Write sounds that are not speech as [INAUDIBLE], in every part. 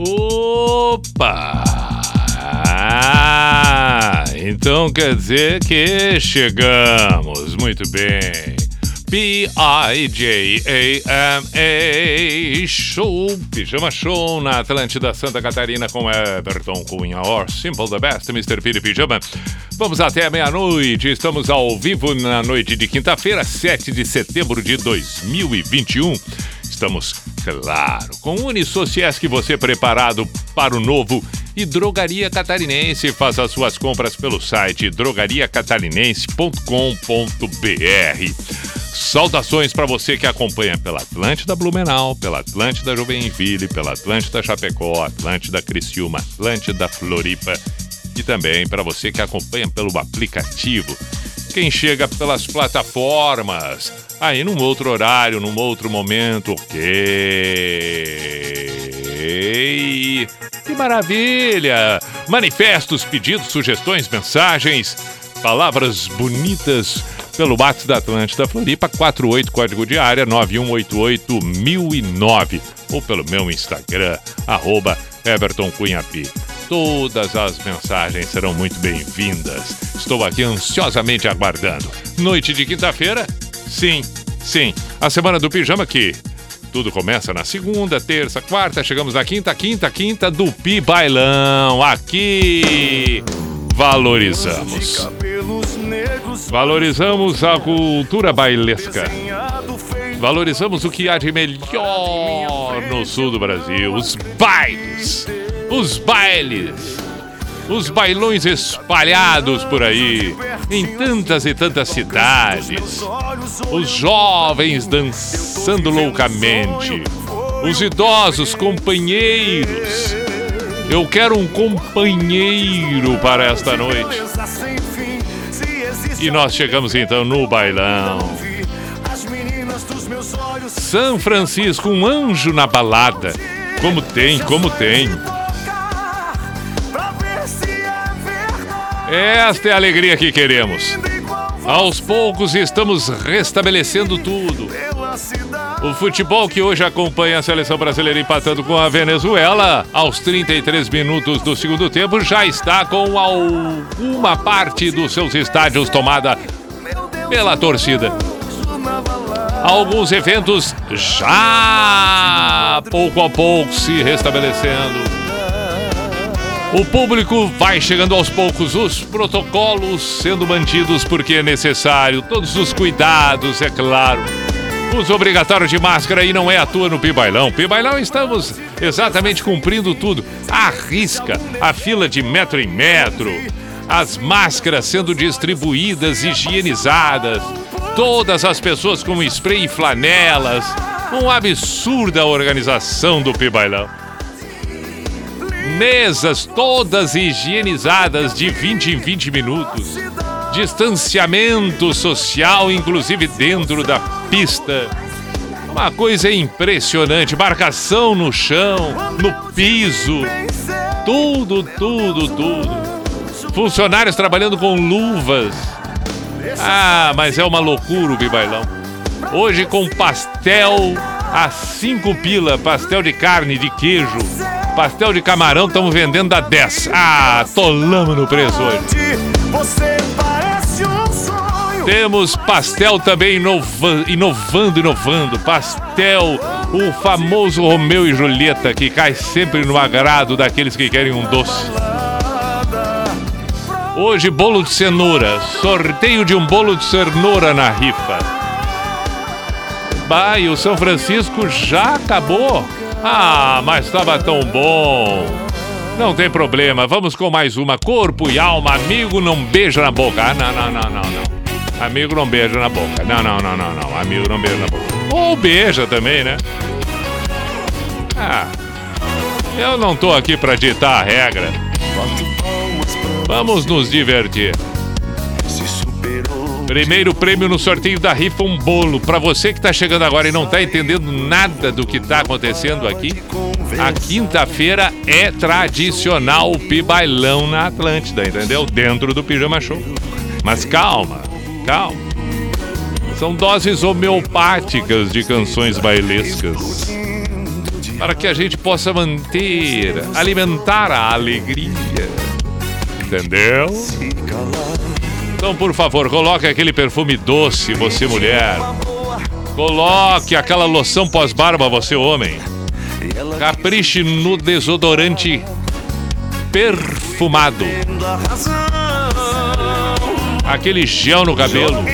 Opa! Ah, então quer dizer que chegamos. Muito bem. P-I-J-A-M-A Show, Pijama Show na Atlântida Santa Catarina com Everton Cunha, or Simple the Best, Mr. Piri Pijama. Vamos até meia-noite, estamos ao vivo na noite de quinta-feira, 7 de setembro de 2021. Estamos, claro, com o Unisociesc você preparado para o novo e Drogaria Catarinense. Faça as suas compras pelo site drogariacatarinense.com.br. Saudações para você que acompanha pela Atlântida Blumenau, pela Atlântida Joinville, pela Atlântida Chapecó, Atlântida Criciúma, Atlântida Floripa e também para você que acompanha pelo aplicativo. Quem chega pelas plataformas, aí num outro horário, num outro momento, ok. Que maravilha! Manifestos, pedidos, sugestões, mensagens, palavras bonitas pelo WhatsApp da Atlântida Floripa 48 código de área 9188009 ou pelo meu Instagram arroba Everton Cunha P. Todas as mensagens serão muito bem-vindas. Estou aqui ansiosamente aguardando. Noite de quinta-feira? Sim, sim. A semana do pijama que tudo começa na segunda, terça, quarta, chegamos na quinta, quinta, quinta do Pi Bailão. Aqui valorizamos. Valorizamos a cultura bailesca. Valorizamos o que há de melhor no sul do Brasil: os bailes, os bailes, os bailões espalhados por aí, em tantas e tantas cidades. Os jovens dançando loucamente, os idosos companheiros. Eu quero um companheiro para esta noite. E nós chegamos então no bailão. São Francisco, um anjo na balada. Como tem, como tem. Esta é a alegria que queremos. Aos poucos estamos restabelecendo tudo. O futebol que hoje acompanha a seleção brasileira empatando com a Venezuela, aos 33 minutos do segundo tempo, já está com alguma parte dos seus estádios tomada pela torcida. Alguns eventos já pouco a pouco se restabelecendo. O público vai chegando aos poucos, os protocolos sendo mantidos porque é necessário, todos os cuidados, é claro. Uso obrigatório de máscara e não é à toa no Pibailão. Pibailão estamos exatamente cumprindo tudo. A risca, a fila de metro em metro, as máscaras sendo distribuídas, higienizadas, todas as pessoas com spray e flanelas. Uma absurda organização do Pibailão. Mesas todas higienizadas de 20 em 20 minutos. Distanciamento social, inclusive dentro da pista. Uma coisa impressionante. Marcação no chão, no piso. Tudo, tudo, tudo. Funcionários trabalhando com luvas. Ah, mas é uma loucura o Bibailão. Hoje com pastel a cinco pila, pastel de carne, de queijo, pastel de camarão, estamos vendendo a 10. Ah, tolamos no preço hoje. Temos pastel também inova inovando, inovando. Pastel, o famoso Romeu e Julieta, que cai sempre no agrado daqueles que querem um doce. Hoje, bolo de cenoura. Sorteio de um bolo de cenoura na rifa. Bah, e o São Francisco já acabou. Ah, mas estava tão bom. Não tem problema, vamos com mais uma. Corpo e alma, amigo não beija na boca. Ah, não, não, não, não, não. Amigo não beija na boca. Não, não, não, não, não. Amigo não beija na boca. Ou beija também, né? Ah. Eu não tô aqui para ditar a regra. Vamos nos divertir. Primeiro prêmio no sorteio da rifa um bolo. Para você que tá chegando agora e não tá entendendo nada do que tá acontecendo aqui, a quinta-feira é tradicional pibailão na Atlântida, entendeu? Dentro do Pijama Show. Mas calma, calma. São doses homeopáticas de canções bailescas. Para que a gente possa manter, alimentar a alegria. Entendeu? Então, por favor, coloque aquele perfume doce, você mulher. Coloque aquela loção pós-barba, você homem. Capriche no desodorante perfumado. Aquele gel no cabelo.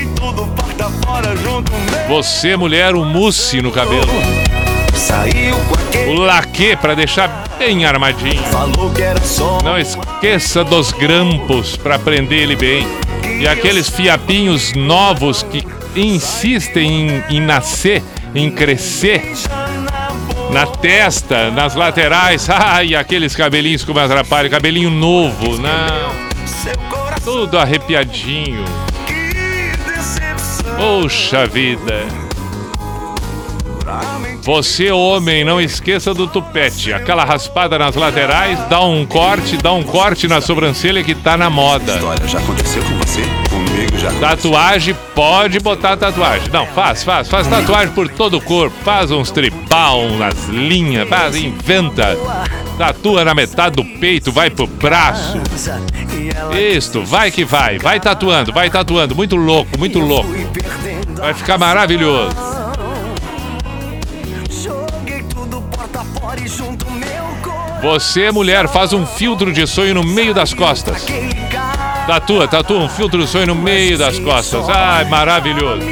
Você, mulher, o mousse no cabelo. O laque para deixar bem armadinho. Não esqueça dos grampos para prender ele bem. E aqueles fiapinhos novos que insistem em, em nascer, em crescer na testa, nas laterais. [LAUGHS] Ai, aqueles cabelinhos que me atrapalham, cabelinho novo, não. Tudo arrepiadinho. Poxa vida. Você, homem, não esqueça do tupete. Aquela raspada nas laterais, dá um corte, dá um corte na sobrancelha que tá na moda. História já aconteceu com você? Comigo já. Tatuagem, pode botar tatuagem. Não, faz, faz, faz tatuagem por todo o corpo. Faz uns tribal nas linhas, faz, inventa. Tatua na metade do peito, vai pro braço. Isto, vai que vai. Vai tatuando, vai tatuando. Muito louco, muito louco. Vai ficar maravilhoso. Você, mulher, faz um filtro de sonho no meio das costas. Tatua, tatua um filtro de sonho no meio das costas. Ai, maravilhoso.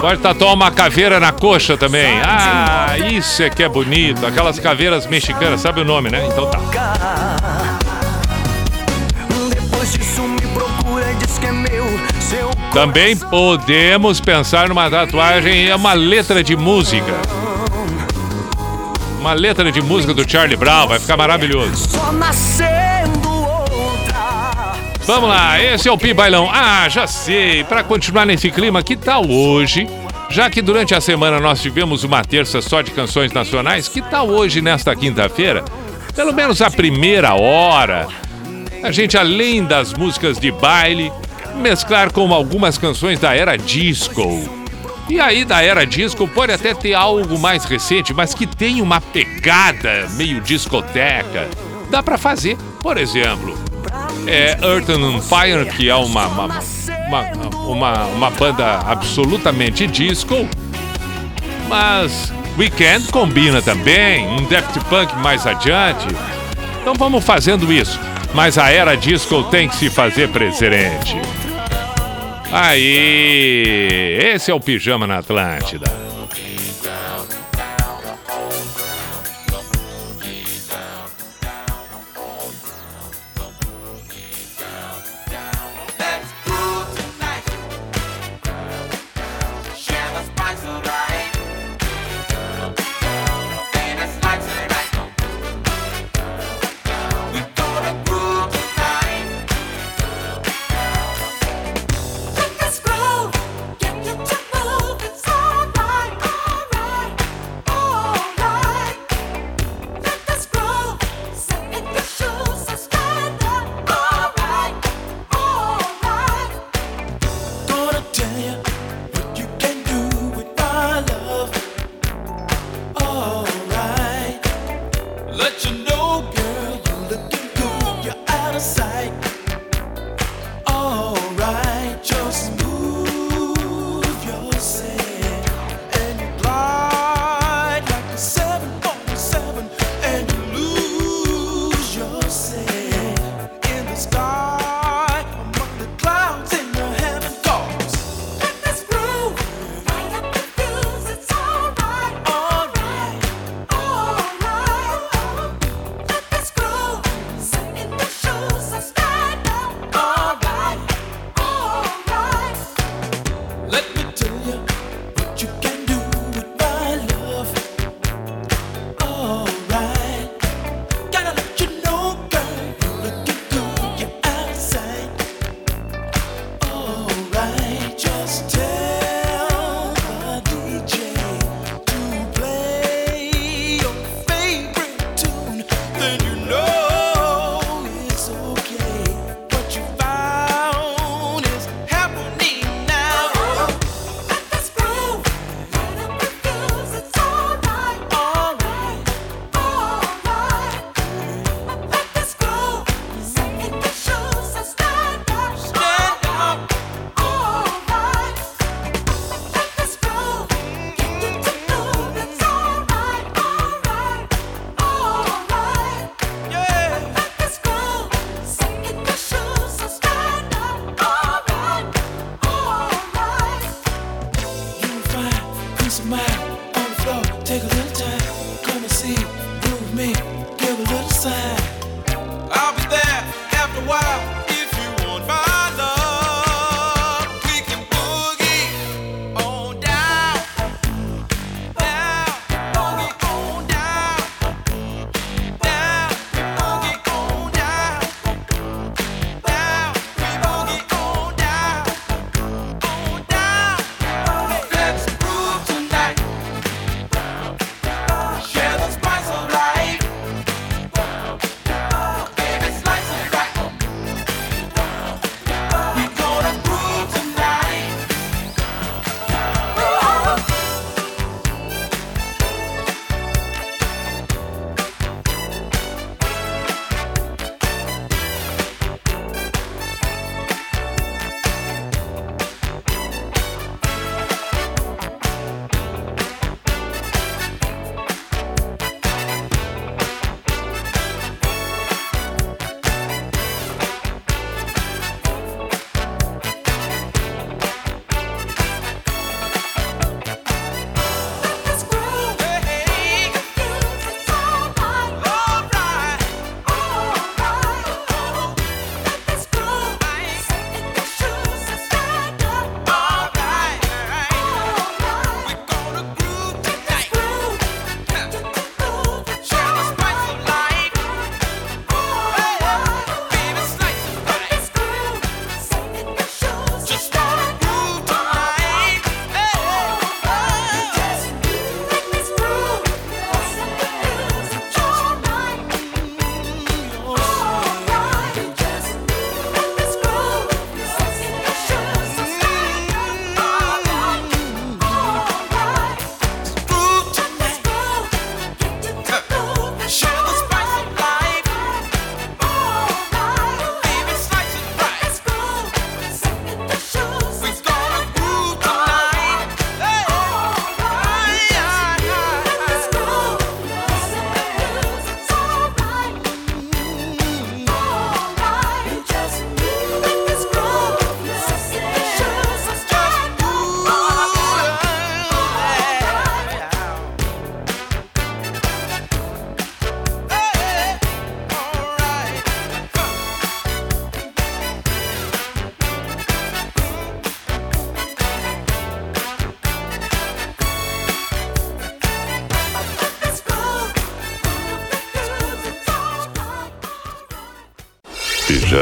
Pode tatuar uma caveira na coxa também. Ah, isso é que é bonito. Aquelas caveiras mexicanas, sabe o nome, né? Então tá. Também podemos pensar numa tatuagem, é uma letra de música. Uma letra de música do Charlie Brown, vai ficar maravilhoso. Vamos lá, esse é o Pi Bailão. Ah, já sei. Para continuar nesse clima, que tal hoje? Já que durante a semana nós tivemos uma terça só de canções nacionais, que tal hoje, nesta quinta-feira? Pelo menos a primeira hora. A gente, além das músicas de baile, mesclar com algumas canções da era disco. E aí, da era disco, pode até ter algo mais recente, mas que tem uma pegada meio discoteca. Dá para fazer, por exemplo, é Earth and Fire, que é uma, uma, uma, uma, uma banda absolutamente disco, mas Weekend combina também, um Daft Punk mais adiante. Então vamos fazendo isso. Mas a era disco tem que se fazer presente. Aí, esse é o Pijama na Atlântida.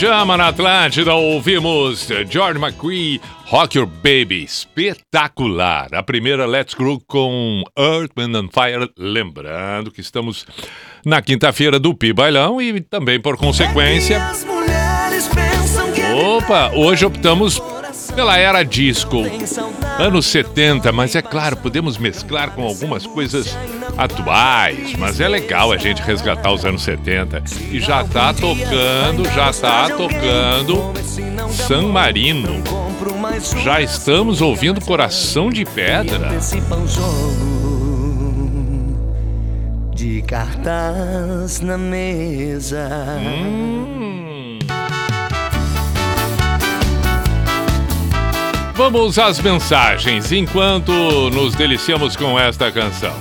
Pijama na Atlântida, ouvimos George McCree, Rock Your Baby, espetacular. A primeira Let's Grow com Earth, Wind and Fire. Lembrando que estamos na quinta-feira do Pi Bailão e também, por consequência. Opa, hoje optamos pela era disco, anos 70, mas é claro, podemos mesclar com algumas coisas atuais, mas é legal a gente resgatar os anos 70. E já tá tocando, já tá tocando San Marino. Já estamos ouvindo Coração de Pedra. De na mesa. Hum. Vamos às mensagens enquanto nos deliciamos com esta canção.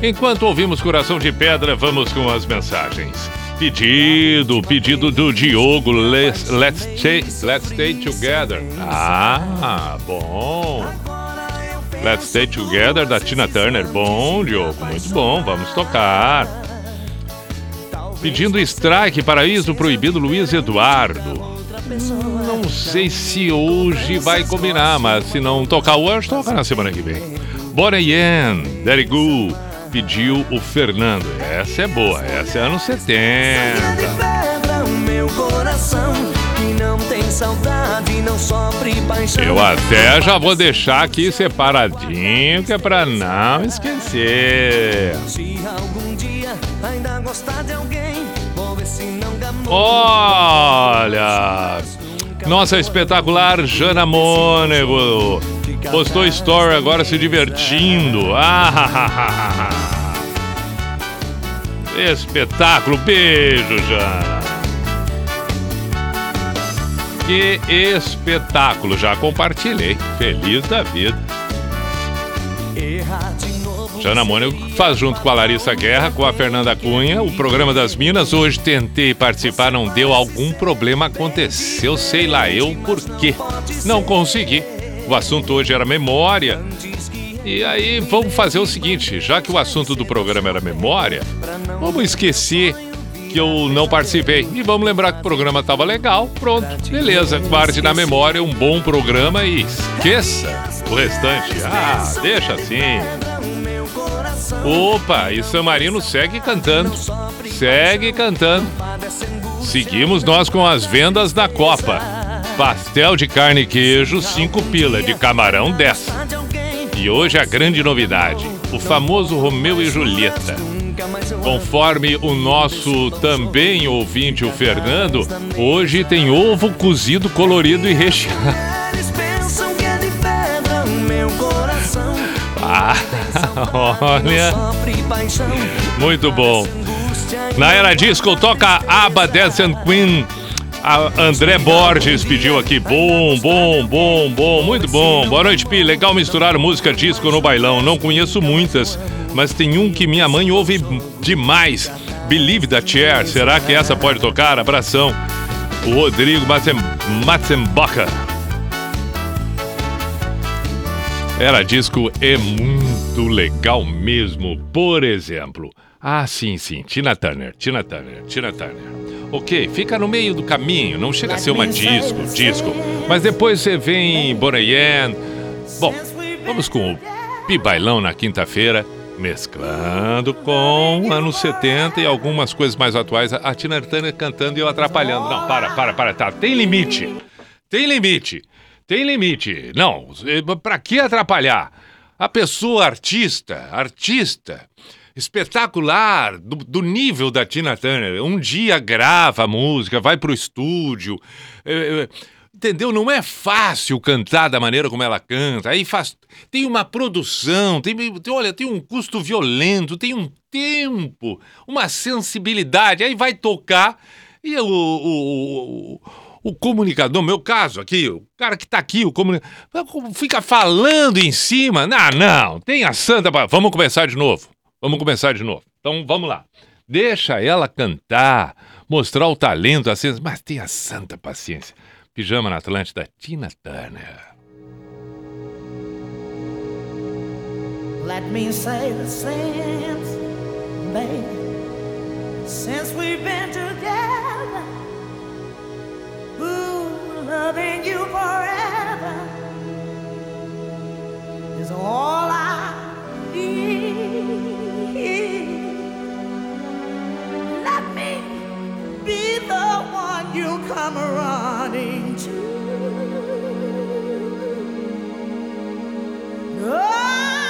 Enquanto ouvimos Coração de Pedra, vamos com as mensagens. Pedido, pedido do Diogo, let's, let's, stay, let's stay together. Ah, bom. Let's Stay Together da Tina Turner. Bom, Diogo, muito bom, vamos tocar. Pedindo strike, Paraíso Proibido, Luiz Eduardo. Não sei se hoje vai combinar, mas se não tocar hoje, toca na semana que vem. Bonnie Yen, Daddy Goo pediu o Fernando. Essa é boa, essa é anos 70. Eu até já vou deixar aqui separadinho, que é pra não esquecer. Olha! Nossa espetacular Jana Mônego Postou story agora se divertindo. Ah, Espetáculo. Beijo, já. Que espetáculo. Já compartilhei. Feliz da vida. Jana Mônica faz junto com a Larissa Guerra, com a Fernanda Cunha, o programa das Minas. Hoje tentei participar, não deu algum problema, aconteceu, sei lá eu por quê. Não consegui. O assunto hoje era memória. E aí vamos fazer o seguinte, já que o assunto do programa era memória, vamos esquecer que eu não participei. E vamos lembrar que o programa estava legal. Pronto, beleza. Guarde na memória um bom programa e esqueça o restante. Ah, deixa assim. Opa, e San Marino segue cantando. Segue cantando. Seguimos nós com as vendas da Copa. Pastel de carne e queijo, 5 pila. De camarão, 10. E hoje a grande novidade: o famoso Romeu e Julieta. Conforme o nosso também ouvinte, o Fernando, hoje tem ovo cozido, colorido e recheado. Olha. Muito bom. Na era disco, toca Abba Dance and Queen. A André Borges pediu aqui. Bom, bom, bom, bom, muito bom. Boa noite, Pi. Legal misturar música disco no bailão. Não conheço muitas, mas tem um que minha mãe ouve demais. Believe da Chair. Será que essa pode tocar? Abração. O Rodrigo Matzenbacher. Era disco é muito legal mesmo. Por exemplo, ah, sim, sim, Tina Turner, Tina Turner, Tina Turner. Ok, fica no meio do caminho, não chega a ser uma disco, disco. Mas depois você vem Borayen. Bom, vamos com o Pi Bailão na quinta-feira, mesclando com anos 70 e algumas coisas mais atuais. A Tina Turner cantando e eu atrapalhando. Não, para, para, para, tá. Tem limite. Tem limite. Tem limite. Não, pra que atrapalhar? A pessoa artista, artista espetacular, do, do, nível da Tina Turner. Um dia grava a música, vai pro estúdio. É, é, entendeu? Não é fácil cantar da maneira como ela canta. Aí faz. Tem uma produção, tem, tem, olha, tem um custo violento, tem um tempo, uma sensibilidade. Aí vai tocar e o, o o comunicador, no meu caso aqui, o cara que tá aqui, o comunicador, fica falando em cima. Não, não, tem a santa. Vamos começar de novo. Vamos começar de novo. Então vamos lá. Deixa ela cantar, mostrar o talento, assim, mas tenha santa paciência. Pijama na Atlântida, Tina Turner. Let me say the same, baby. Since we've been together, Ooh, loving you forever is all I need. Let me be the one you come running to. Oh.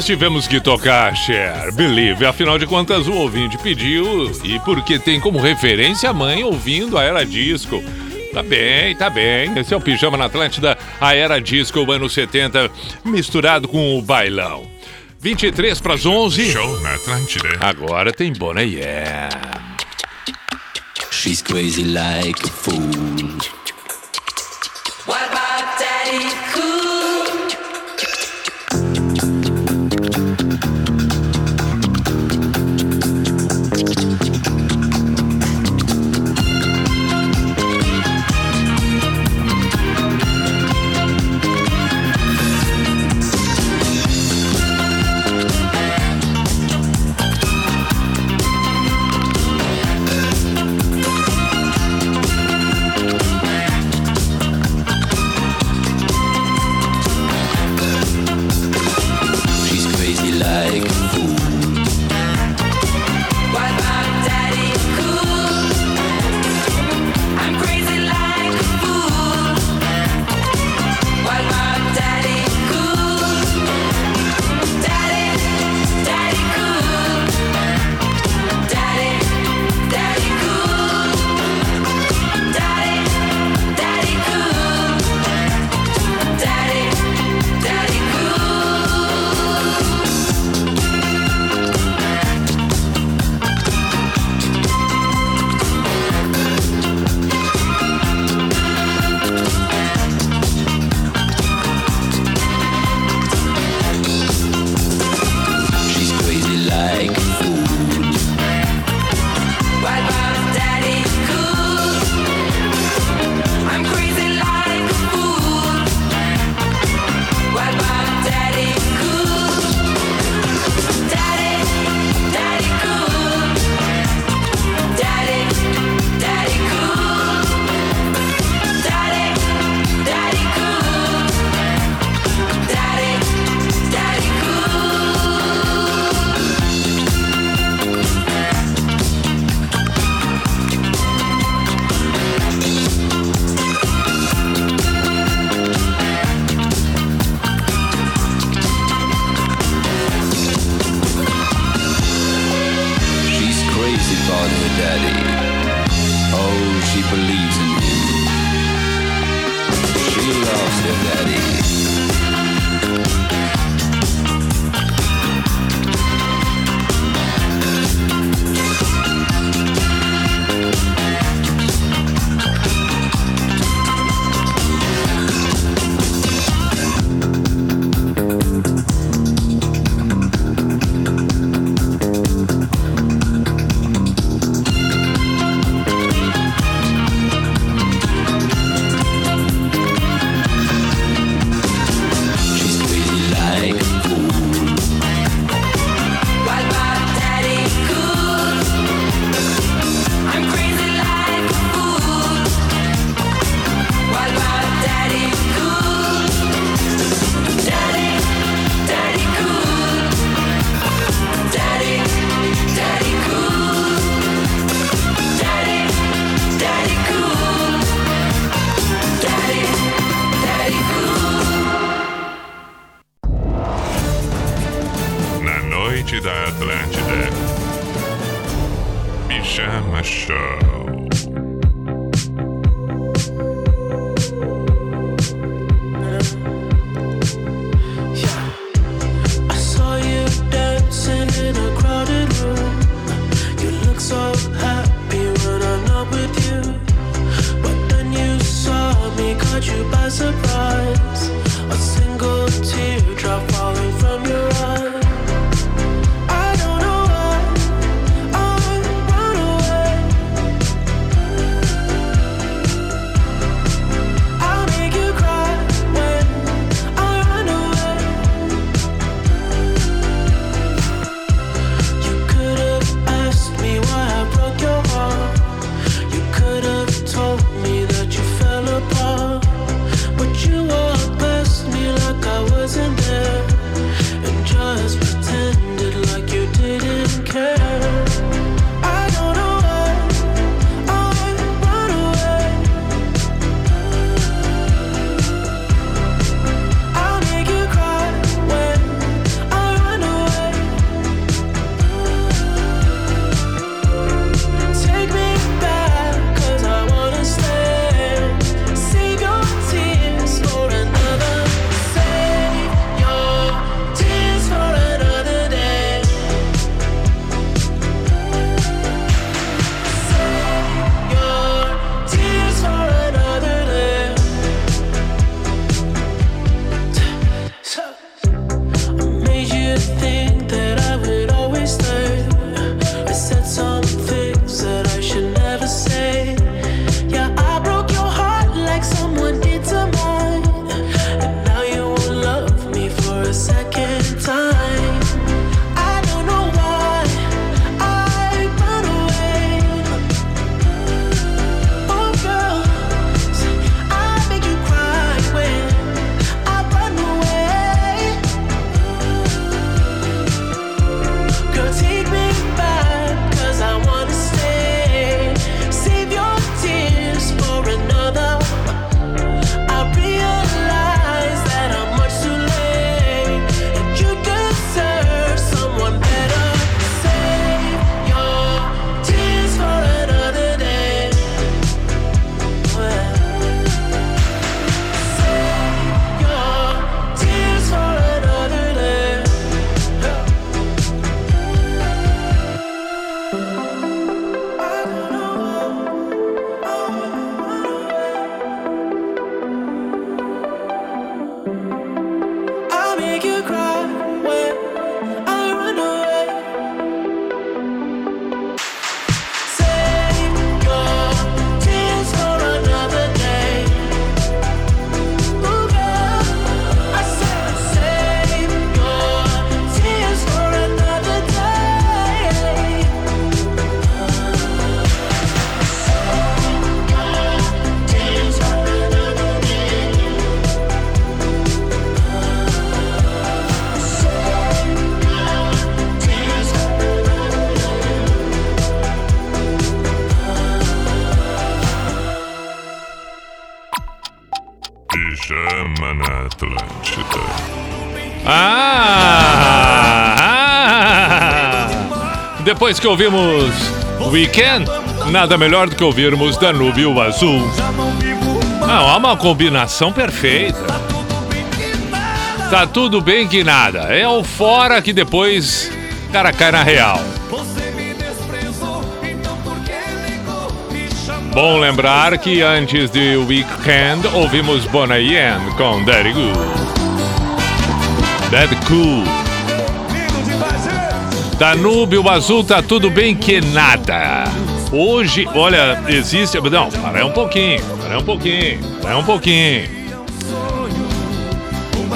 Nós tivemos que tocar Cher, Believe, afinal de contas o ouvinte pediu e porque tem como referência a mãe ouvindo a Era Disco. Tá bem, tá bem. Esse é o Pijama na Atlântida, a Era Disco, anos 70, misturado com o bailão. 23 para as 11. Show na Atlântida. Agora tem Bonnie Yeah. She's crazy like a fool. Que ouvimos Weekend, nada melhor do que ouvirmos Danúbio Azul. Não, é uma combinação perfeita. Tá tudo bem que nada. É o fora que depois o cara cai na real. Bom lembrar que antes de Weekend ouvimos Bonnie com Daddy Good. Daddy Cool. Danúbio Azul tá tudo bem que nada. Hoje, olha, existe. Não, para um pouquinho, para um pouquinho, para um pouquinho.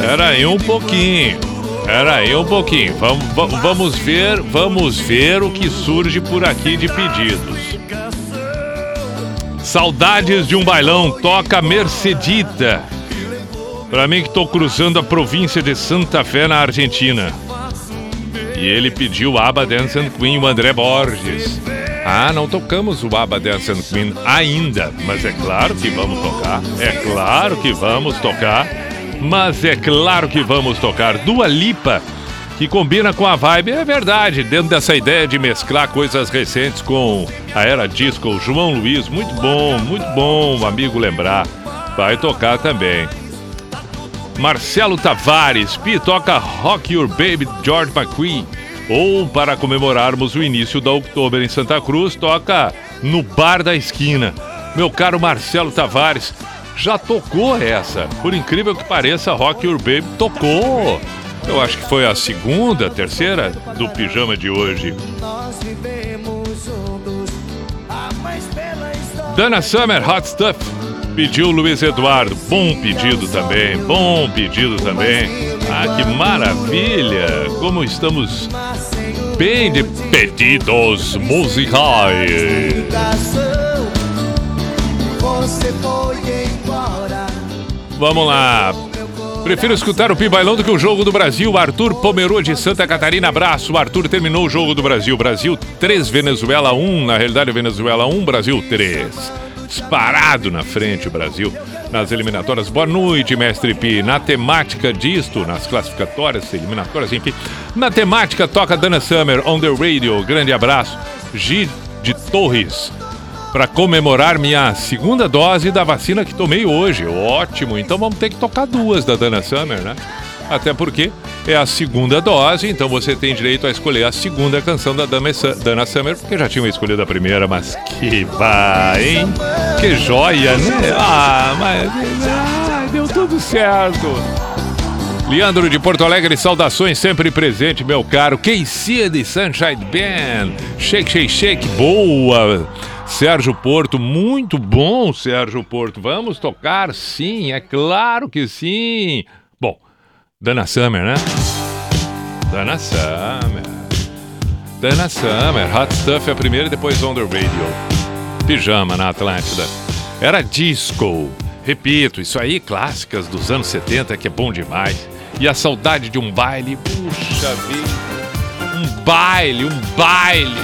Pera aí um pouquinho. Pera aí um pouquinho. Vamos, va- vamos ver, vamos ver o que surge por aqui de pedidos. Saudades de um bailão, toca Mercedita. Pra mim que tô cruzando a província de Santa Fé na Argentina. E ele pediu Abba Dance and Queen, o André Borges. Ah, não tocamos o Abba Dance and Queen ainda, mas é claro que vamos tocar. É claro que vamos tocar. Mas é claro que vamos tocar. Dua Lipa, que combina com a vibe, é verdade, dentro dessa ideia de mesclar coisas recentes com a era disco. João Luiz, muito bom, muito bom, amigo lembrar. Vai tocar também. Marcelo Tavares, Pi toca Rock Your Baby George McCree. Ou para comemorarmos o início da Oktober em Santa Cruz, toca no Bar da Esquina. Meu caro Marcelo Tavares, já tocou essa. Por incrível que pareça, Rock Your Baby tocou. Eu acho que foi a segunda, terceira do pijama de hoje. Dana Summer, Hot Stuff. Pediu Luiz Eduardo. Bom pedido também. Bom pedido também. Ah, que maravilha! Como estamos bem de pedidos musicais. Vamos lá. Prefiro escutar o Pibailão do que o Jogo do Brasil. Arthur Pomerô de Santa Catarina, abraço. Arthur terminou o Jogo do Brasil. Brasil 3, Venezuela 1. Na realidade, Venezuela 1, Brasil 3. Disparado na frente o Brasil nas eliminatórias. Boa noite, mestre Pi. Na temática disto, nas classificatórias, eliminatórias, enfim. Na temática, toca Dana Summer on the radio. Grande abraço. G de Torres para comemorar minha segunda dose da vacina que tomei hoje. Ótimo, então vamos ter que tocar duas da Dana Summer, né? Até porque é a segunda dose, então você tem direito a escolher a segunda canção da Dana Su- Dana Summer, porque já tinha escolhido a primeira, mas que vai, hein? Que joia, né? Ah, mas ah, deu tudo certo. Leandro de Porto Alegre, saudações sempre presente, meu caro. KC de Sunshine Band. Shake, shake, shake. Boa. Sérgio Porto, muito bom, Sérgio Porto. Vamos tocar? Sim, é claro que sim. Dana Summer, né? Dana Summer. Dana Summer. Hot Stuff é a primeira e depois On The Radio. Pijama na Atlântida. Era disco. Repito, isso aí, clássicas dos anos 70, que é bom demais. E a saudade de um baile, puxa vida. Um baile, um baile.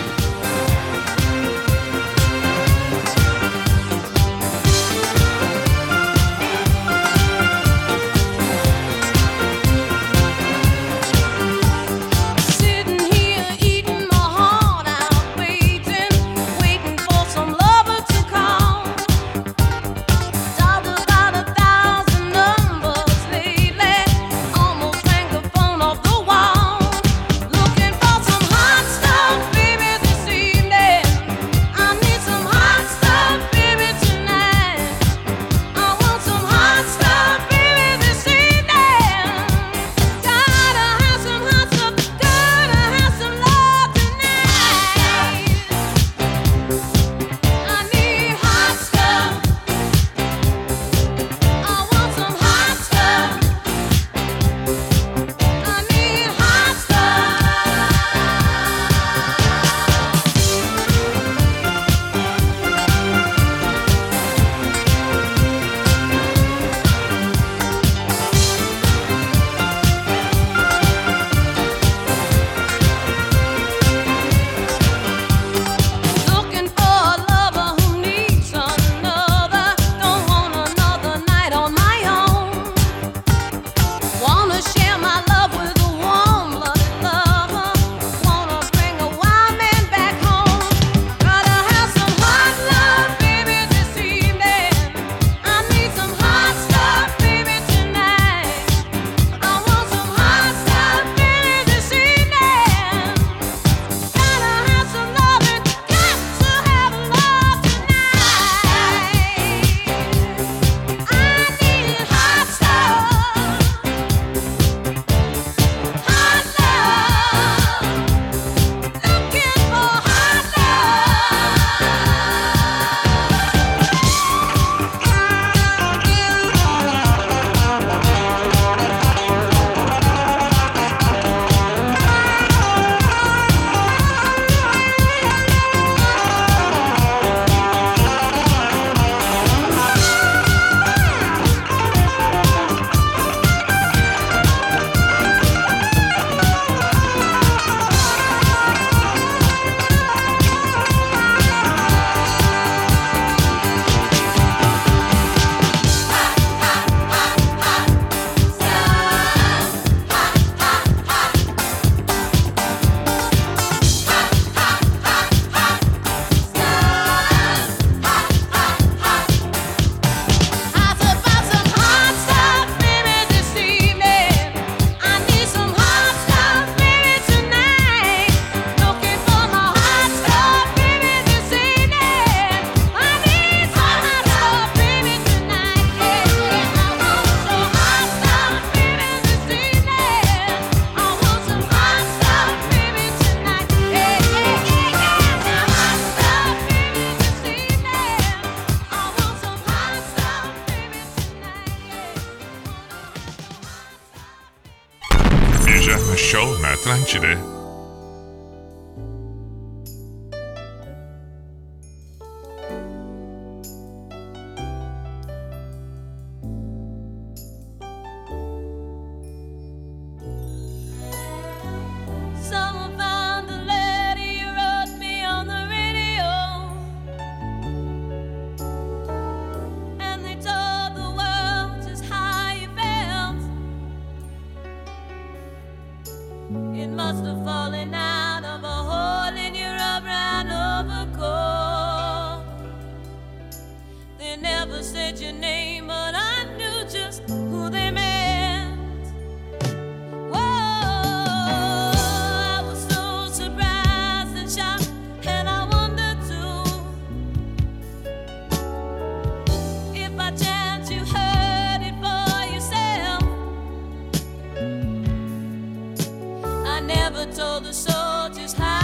never told the soldiers how.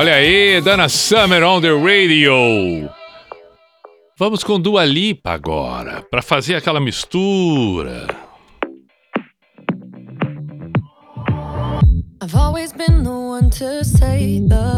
Olha aí, Dana Summer on the radio. Vamos com Dua Lipa agora, para fazer aquela mistura. I've always been the one to say the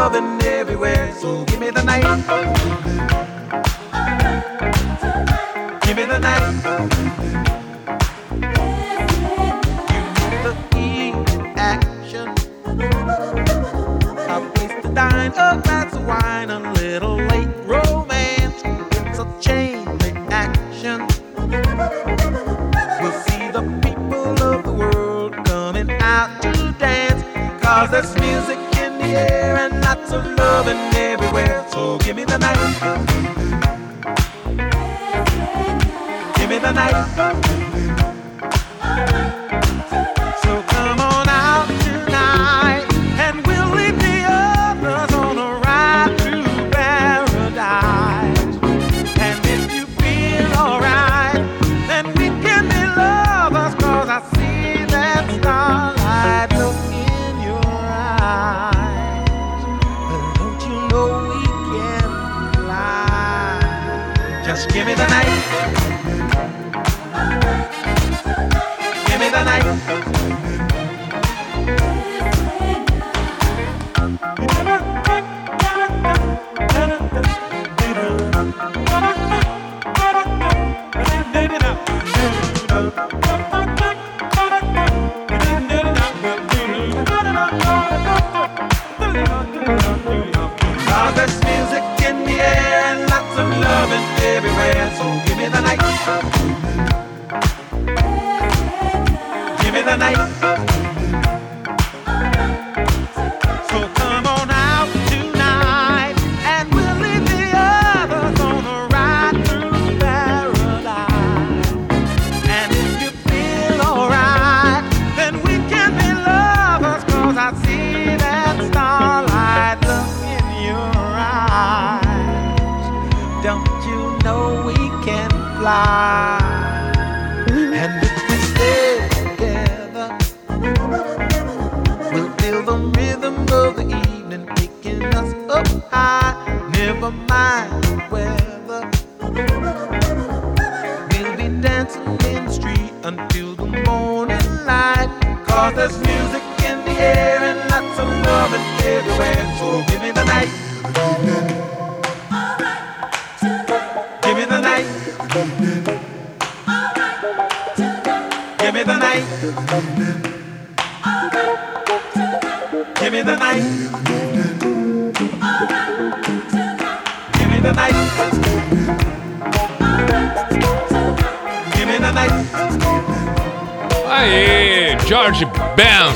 loving everywhere. So give me the night.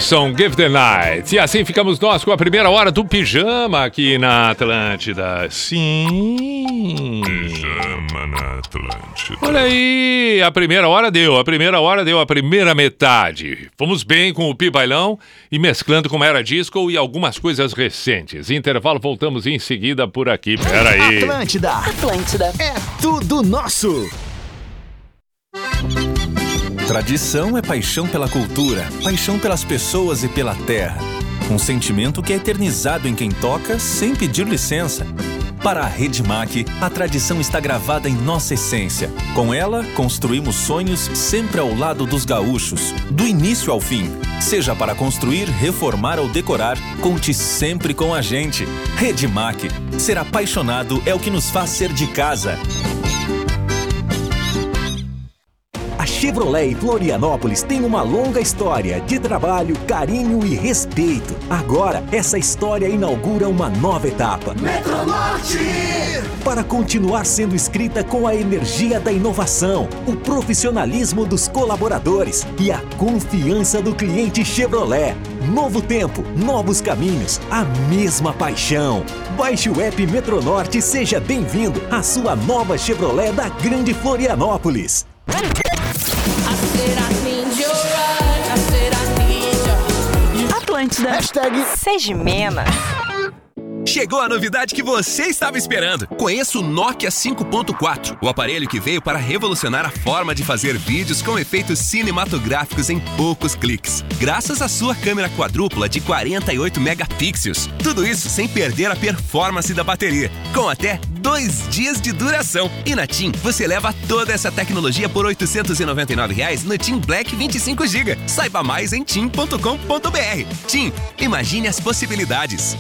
Benson, Give the Night. E assim ficamos nós com a primeira hora do pijama aqui na Atlântida. Sim. Pijama na Atlântida. Olha aí, a primeira hora deu, a primeira hora deu a primeira metade. Fomos bem com o Pi Bailão e mesclando com Era Disco e algumas coisas recentes. Intervalo, voltamos em seguida por aqui. Pera aí. Atlântida. Atlântida. É tudo nosso. Tradição é paixão pela cultura, paixão pelas pessoas e pela terra. Um sentimento que é eternizado em quem toca sem pedir licença. Para a Redmac, a tradição está gravada em nossa essência. Com ela, construímos sonhos sempre ao lado dos gaúchos, do início ao fim. Seja para construir, reformar ou decorar, conte sempre com a gente. Redmac. Ser apaixonado é o que nos faz ser de casa. Chevrolet Florianópolis tem uma longa história de trabalho, carinho e respeito. Agora, essa história inaugura uma nova etapa. Metronorte! Para continuar sendo escrita com a energia da inovação, o profissionalismo dos colaboradores e a confiança do cliente Chevrolet. Novo tempo, novos caminhos, a mesma paixão. Baixe o app Metronorte e seja bem-vindo à sua nova Chevrolet da Grande Florianópolis. Atlântida. Hashtag Seja menos. Chegou a novidade que você estava esperando. Conheça o Nokia 5.4, o aparelho que veio para revolucionar a forma de fazer vídeos com efeitos cinematográficos em poucos cliques. Graças à sua câmera quadrupla de 48 megapixels. Tudo isso sem perder a performance da bateria, com até dois dias de duração. E na TIM, você leva toda essa tecnologia por 899 reais no TIM Black 25GB. Saiba mais em tim.com.br. TIM, imagine as possibilidades.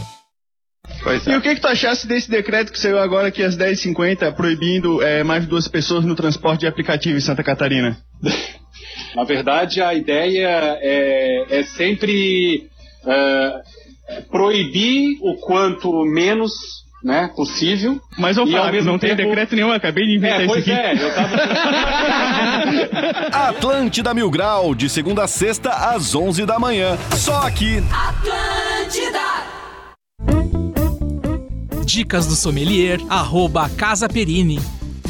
E o que, que tu achasse desse decreto que saiu agora aqui às 10h50, proibindo é, mais de duas pessoas no transporte de aplicativo em Santa Catarina? [LAUGHS] Na verdade, a ideia é, é sempre é, proibir o quanto menos né, possível. Mas, E, Fábio, mesmo não tem tempo- decreto nenhum, eu acabei de inventar É, isso pois aqui. é, eu tava... [LAUGHS] Atlântida Mil Grau, de segunda a sexta, às 11 da manhã. Só aqui. Dicas do sommelier, arroba Casa Perini.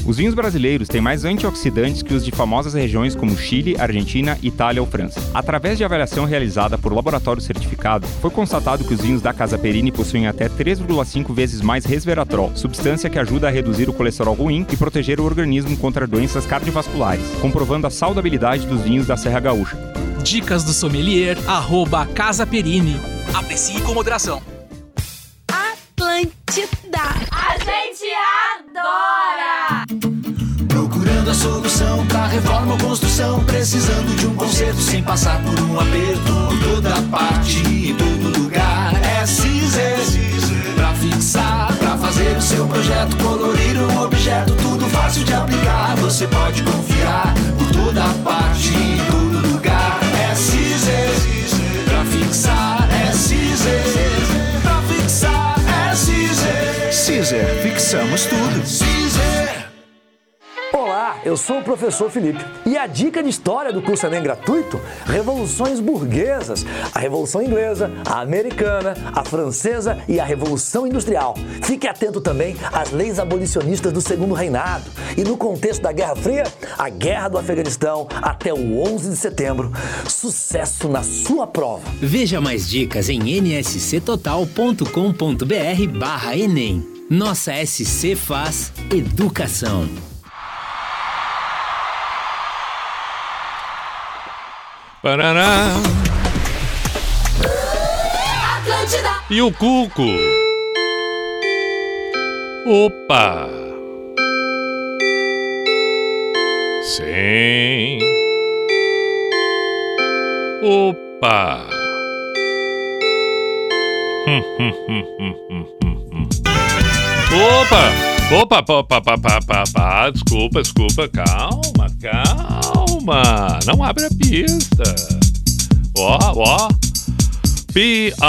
Os vinhos brasileiros têm mais antioxidantes que os de famosas regiões como Chile, Argentina, Itália ou França. Através de avaliação realizada por laboratório certificado, foi constatado que os vinhos da Casa Perini possuem até 3,5 vezes mais resveratrol, substância que ajuda a reduzir o colesterol ruim e proteger o organismo contra doenças cardiovasculares, comprovando a saudabilidade dos vinhos da Serra Gaúcha. Dicas do sommelier, arroba Casa Perini. Aprecie com moderação. Atlântida. A gente adora. Procurando a solução pra reforma ou construção, precisando de um conserto sem passar por um aperto. Por toda parte, em todo lugar. É Cizer. Pra fixar, pra fazer o seu projeto, colorir um objeto, tudo fácil de aplicar. Você pode confiar. Por toda parte, em todo lugar. É Cizer. Pra fixar, é Cizer. Fixamos tudo. Olá, eu sou o professor Felipe e a dica de história do curso Enem gratuito: Revoluções Burguesas, a Revolução Inglesa, a Americana, a Francesa e a Revolução Industrial. Fique atento também às leis abolicionistas do Segundo Reinado e no contexto da Guerra Fria, a Guerra do Afeganistão até o 11 de setembro. Sucesso na sua prova! Veja mais dicas em nsctotal.com.br barra Enem. Nossa SC faz educação. Parará. Atlântida. E o Cuco? Opa! Sim. Opa! Hum, hum, hum, hum, hum, hum. Opa! Opa, opa, opa, opa, desculpa, desculpa, calma, calma, não abre a pista. Ó, ó. P-I-J-A-M-A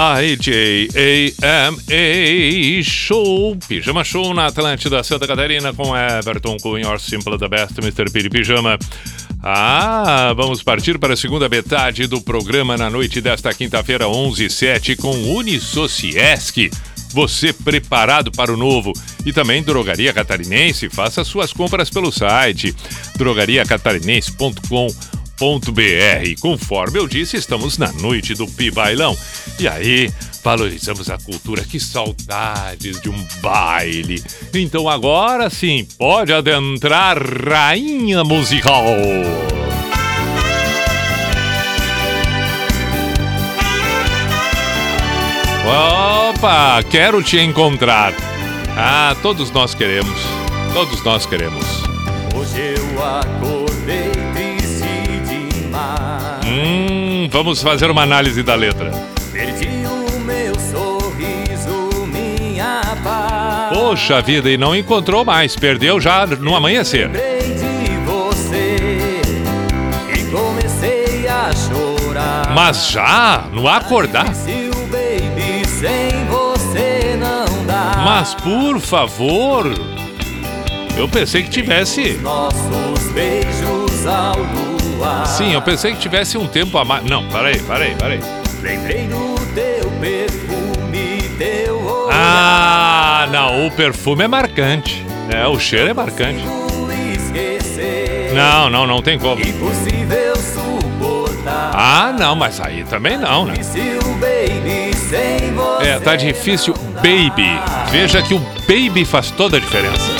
Show, Pijama Show na Atlântida Santa Catarina com Everton Cunha, Your Simple the Best, Mr. Piri Pijama. Ah, vamos partir para a segunda metade do programa na noite desta quinta-feira, 11 e 7, com Unisociesc. Você preparado para o novo. E também Drogaria Catarinense, faça suas compras pelo site drogariacatarinense.com.br. Conforme eu disse, estamos na noite do Pibailão. E aí, valorizamos a cultura, que saudades de um baile. Então agora sim, pode adentrar Rainha Musical. Opa, quero te encontrar. Ah, todos nós queremos. Todos nós queremos. Hoje eu acordei triste demais. Hum, vamos fazer uma análise da letra. Perdi o meu sorriso, minha paz. Poxa vida, e não encontrou mais. Perdeu já no amanhecer. Mas já, no acordar. Mas por favor. Eu pensei que tivesse. Nossos beijos ao luar. Sim, eu pensei que tivesse um tempo a mais. Não, parei, parei, parei. Lembrei do teu perfume, teu olhar. Ah, não, o perfume é marcante. É, o cheiro é marcante. Não, não, não tem como. Impossível. Ah, não, mas aí também não, né? É, tá difícil, baby. Veja que o baby faz toda a diferença.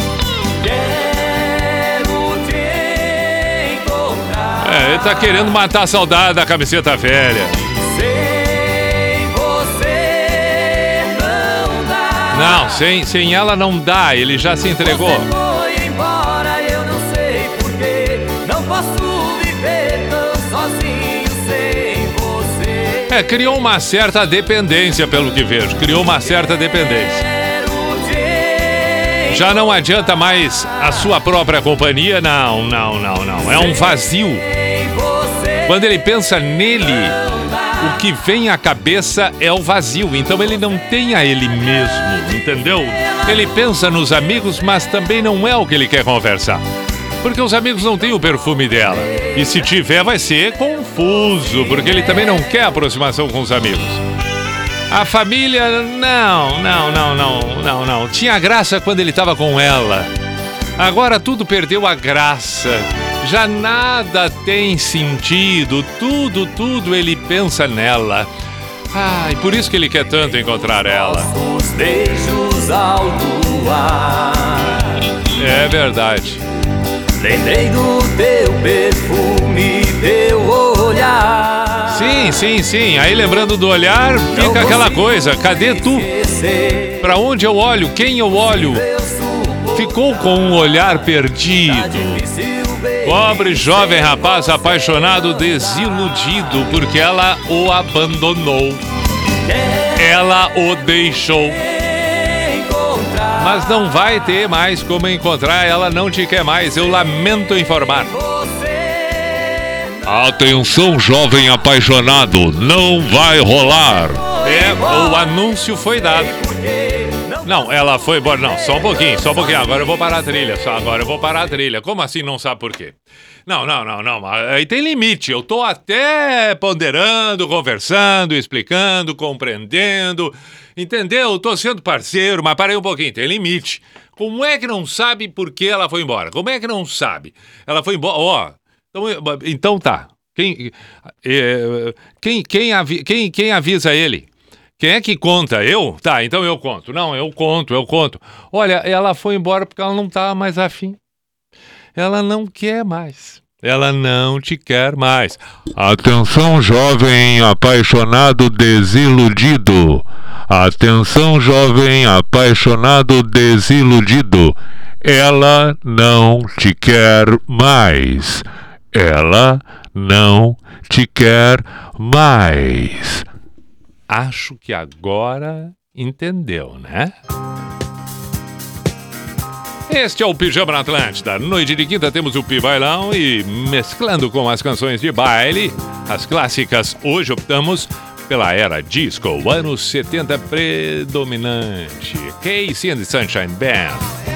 É, ele tá querendo matar a saudade da camiseta velha. Não, sem, sem ela não dá, ele já se entregou. É, criou uma certa dependência, pelo que vejo. Criou uma certa dependência. Já não adianta mais a sua própria companhia, não, não, não, não. É um vazio. Quando ele pensa nele, o que vem à cabeça é o vazio. Então ele não tem a ele mesmo, entendeu? Ele pensa nos amigos, mas também não é o que ele quer conversar. Porque os amigos não têm o perfume dela. E se tiver, vai ser confuso, porque ele também não quer aproximação com os amigos. A família, não, não, não, não, não, não. Tinha graça quando ele estava com ela. Agora tudo perdeu a graça. Já nada tem sentido. Tudo, tudo ele pensa nela. Ah, e por isso que ele quer tanto encontrar ela. É verdade. Lembrei do teu perfume, teu olhar. Sim, sim, sim. Aí lembrando do olhar, fica aquela coisa. Cadê tu? Pra onde eu olho? Quem eu olho? Ficou com um olhar perdido. Pobre jovem rapaz apaixonado, desiludido, porque ela o abandonou. Ela o deixou. Mas não vai ter mais como encontrar, ela não te quer mais. Eu lamento informar. Atenção, jovem apaixonado, não vai rolar. É, o anúncio foi dado. Não, ela foi embora. Não, só um pouquinho, só um pouquinho. Agora eu vou parar a trilha. Só agora eu vou parar a trilha. Como assim não sabe por quê? Não, não, não, não. Aí tem limite. Eu tô até ponderando, conversando, explicando, compreendendo. Entendeu? Tô sendo parceiro, mas parei um pouquinho. Tem limite. Como é que não sabe por que ela foi embora? Como é que não sabe? Ela foi embora. Ó, então, então tá. Quem, é, quem, quem, quem, quem avisa ele? Quem é que conta? Eu? Tá, então eu conto. Não, eu conto, eu conto. Olha, ela foi embora porque ela não tá mais afim. Ela não quer mais. Ela não te quer mais. Atenção, jovem apaixonado desiludido. Atenção, jovem apaixonado desiludido. Ela não te quer mais. Ela não te quer mais. Acho que agora entendeu, né? Este é o Pijama na Atlântida. Noite de quinta temos o Pibailão e, mesclando com as canções de baile, as clássicas, hoje optamos pela era disco, anos 70 predominante. Casey and the Sunshine Band.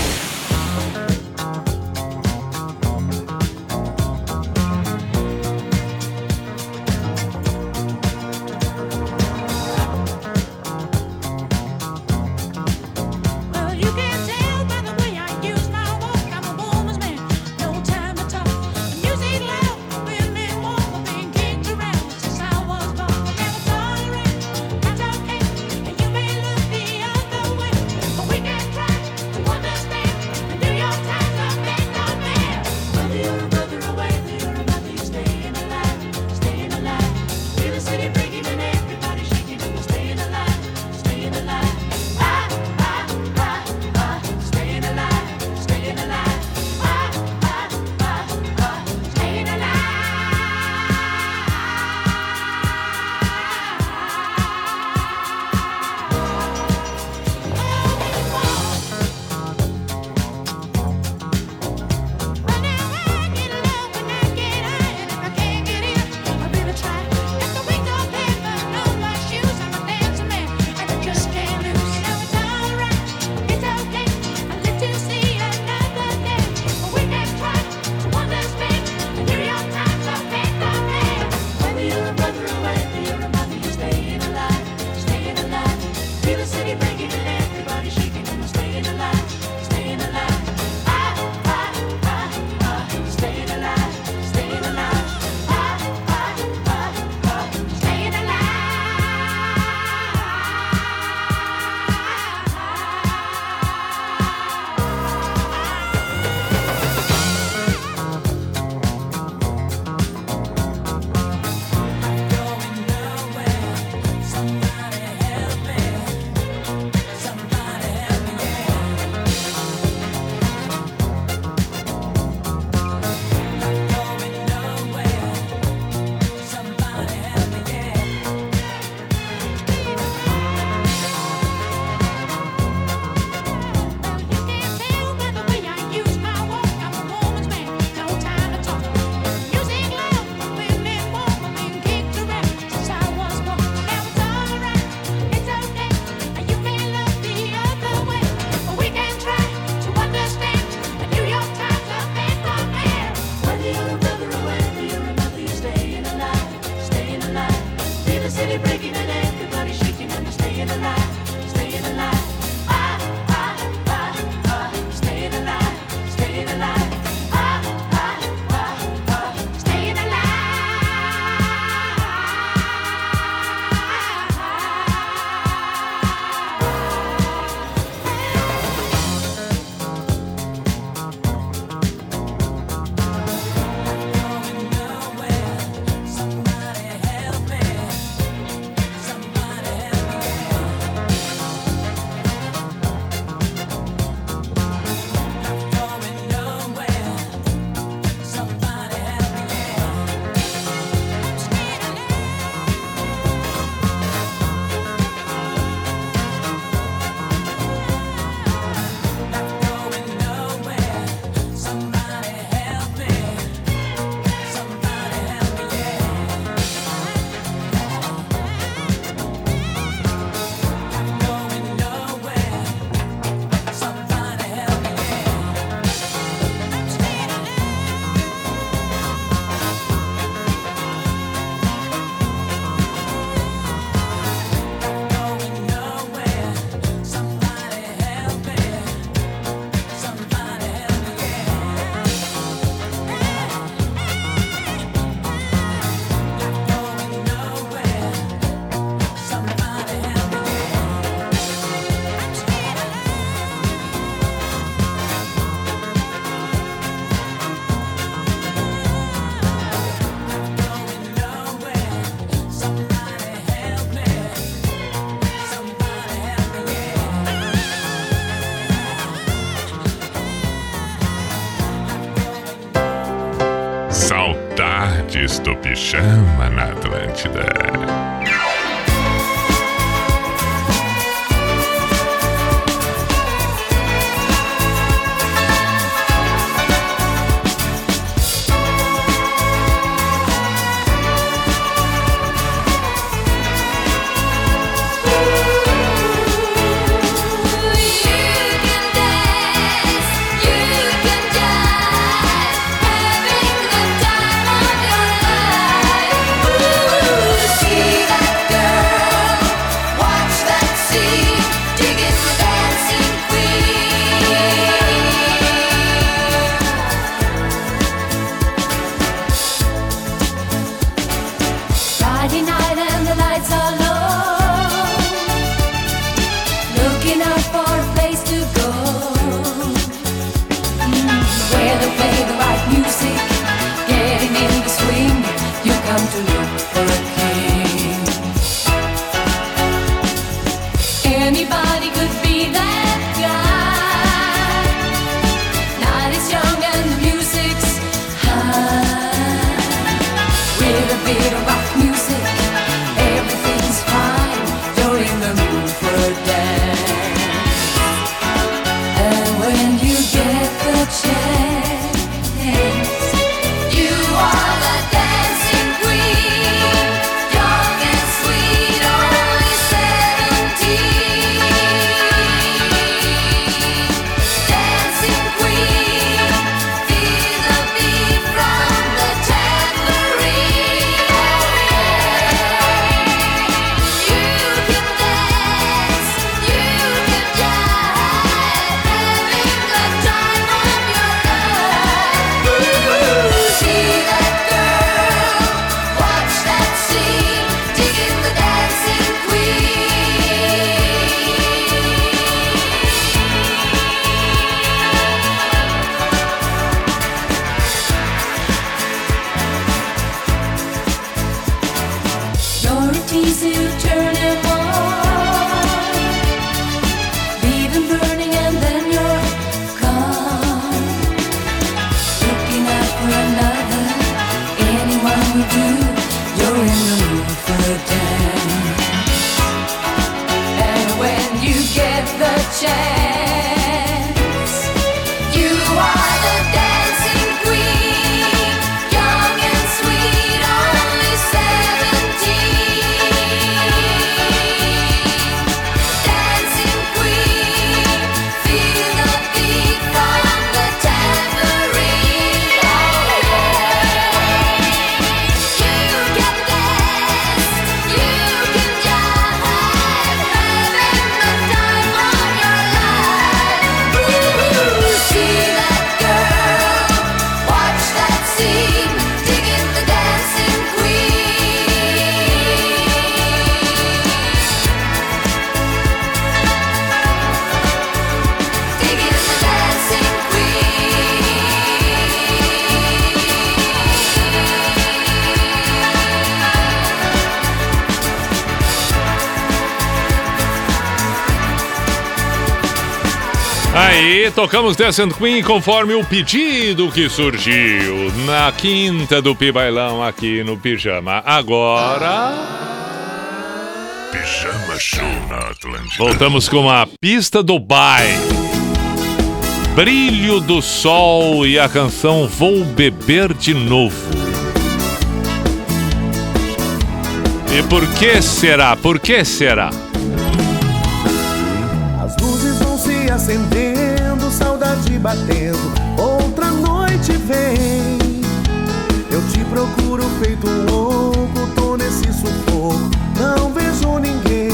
Atlântida. With a tocamos Dance and Queen conforme o pedido que surgiu na quinta do Pibailão aqui no Pijama. Agora. Pijama Show na Atlântida. Voltamos com a pista do baile. Brilho do Sol e a canção Vou Beber de Novo. E por que será? Por que será? As luzes vão se acendendo, saudade batendo. Outra noite vem. Eu te procuro feito louco, tô nesse sufoco. Não vejo ninguém.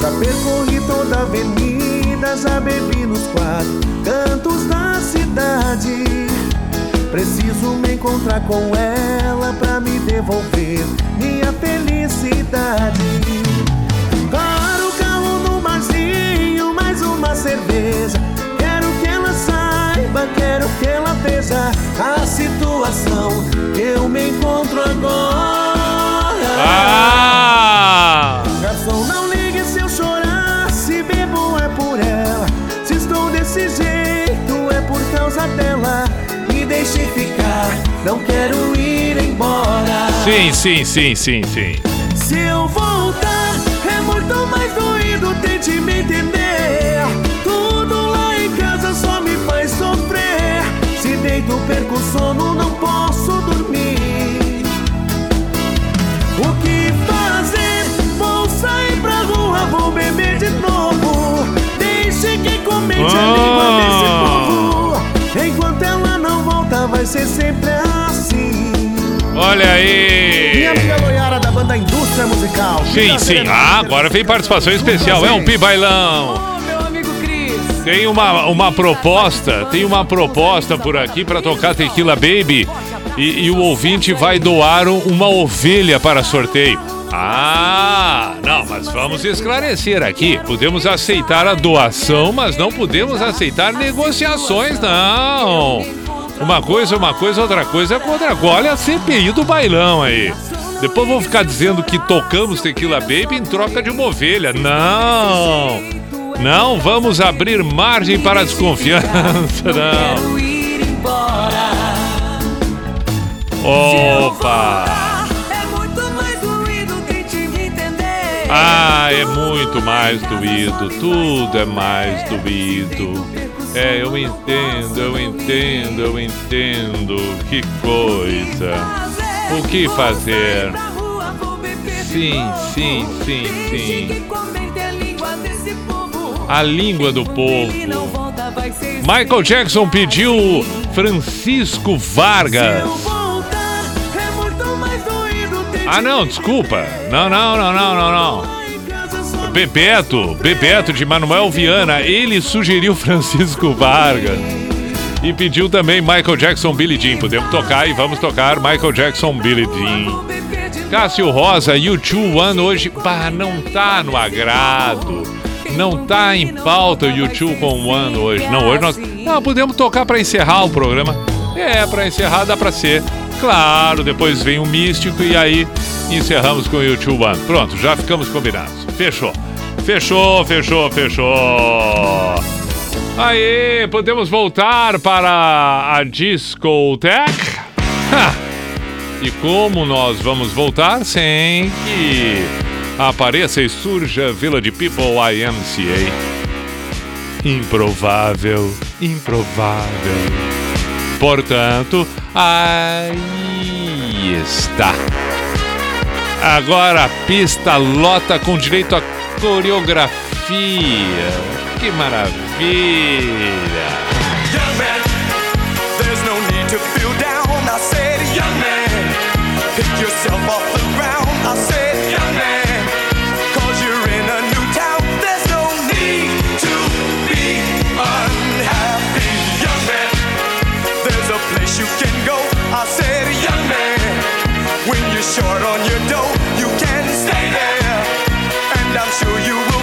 Já percorri toda a avenida, já bebi nos quatro cantos da cidade. Preciso me encontrar com ela pra me devolver minha felicidade. Quero que ela veja a situação que eu me encontro agora. Ah! Garçom, não ligue se eu chorar, se bebo é por ela. Se estou desse jeito é por causa dela. Me deixe ficar, não quero ir embora. Sim, sim, sim, sim, sim. Se eu voltar, perco o sono, não posso dormir. O que fazer? Vou sair pra rua, vou beber de novo. Deixe que comente a língua desse povo. Enquanto ela não volta, vai ser sempre assim. Olha aí! Minha amiga Loiara da banda Indústria Musical. Sim, sim. Ah, agora vem participação especial. É um pibailão. Tem uma, uma proposta, tem uma proposta por aqui para tocar Tequila Baby e, e o ouvinte vai doar um- uma ovelha para sorteio. Ah, não, mas vamos esclarecer aqui. Podemos aceitar a doação, mas não podemos aceitar negociações, não. Uma coisa é uma coisa, outra coisa é outra coisa. Olha a CPI do bailão aí. Depois vão ficar dizendo que tocamos Tequila Baby em troca de uma ovelha. Não! Não vamos abrir margem para a desconfiança, não. Opa! Ah, é muito mais doído, tudo é mais doído. É, eu entendo, eu entendo, eu entendo. Que coisa. O que fazer? Sim, sim, sim, sim. A língua do povo. Michael Jackson pediu Francisco Vargas. Ah, não, desculpa. Não, não, não, não, não, não. Bebeto, Bebeto de Manuel Viana, ele sugeriu Francisco Vargas. E pediu também Michael Jackson Billy Jean. Podemos tocar e vamos tocar Michael Jackson Billy Jean. Cássio Rosa, YouTube One hoje, pá, não tá no agrado. Não tá em pauta o YouTube com One hoje. Não, hoje nós. Não, podemos tocar para encerrar o programa. É, para encerrar dá para ser. Claro, depois vem o Místico e aí encerramos com o YouTube One. Pronto, já ficamos combinados. Fechou. Fechou, fechou, fechou. Aí, podemos voltar para a discoteca? Ha! E como nós vamos voltar sem que apareça e surja Village People YMCA? Improvável, improvável. Portanto, aí está. Agora a pista lota com direito à coreografia. Que maravilha! Short on your dough, you can stay there. And I'm sure you will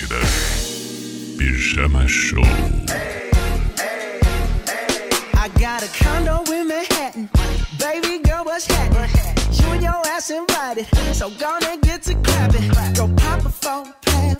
Atlântida. Pijama Show. I got a condo in Manhattan. Baby girl, what's happening? You and your ass invited. So gonna get to clapping. Go pop a plan. Pop,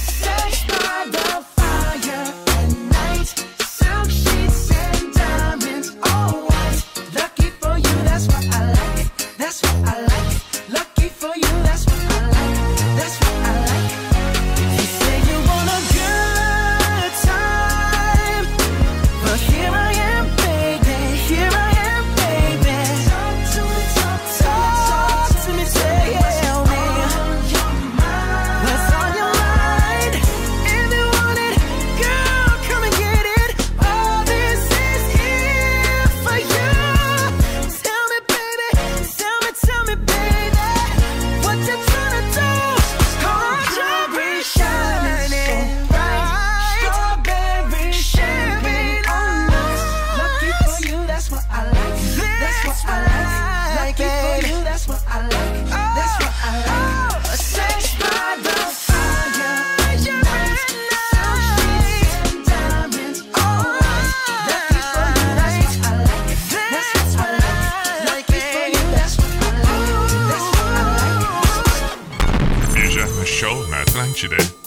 today.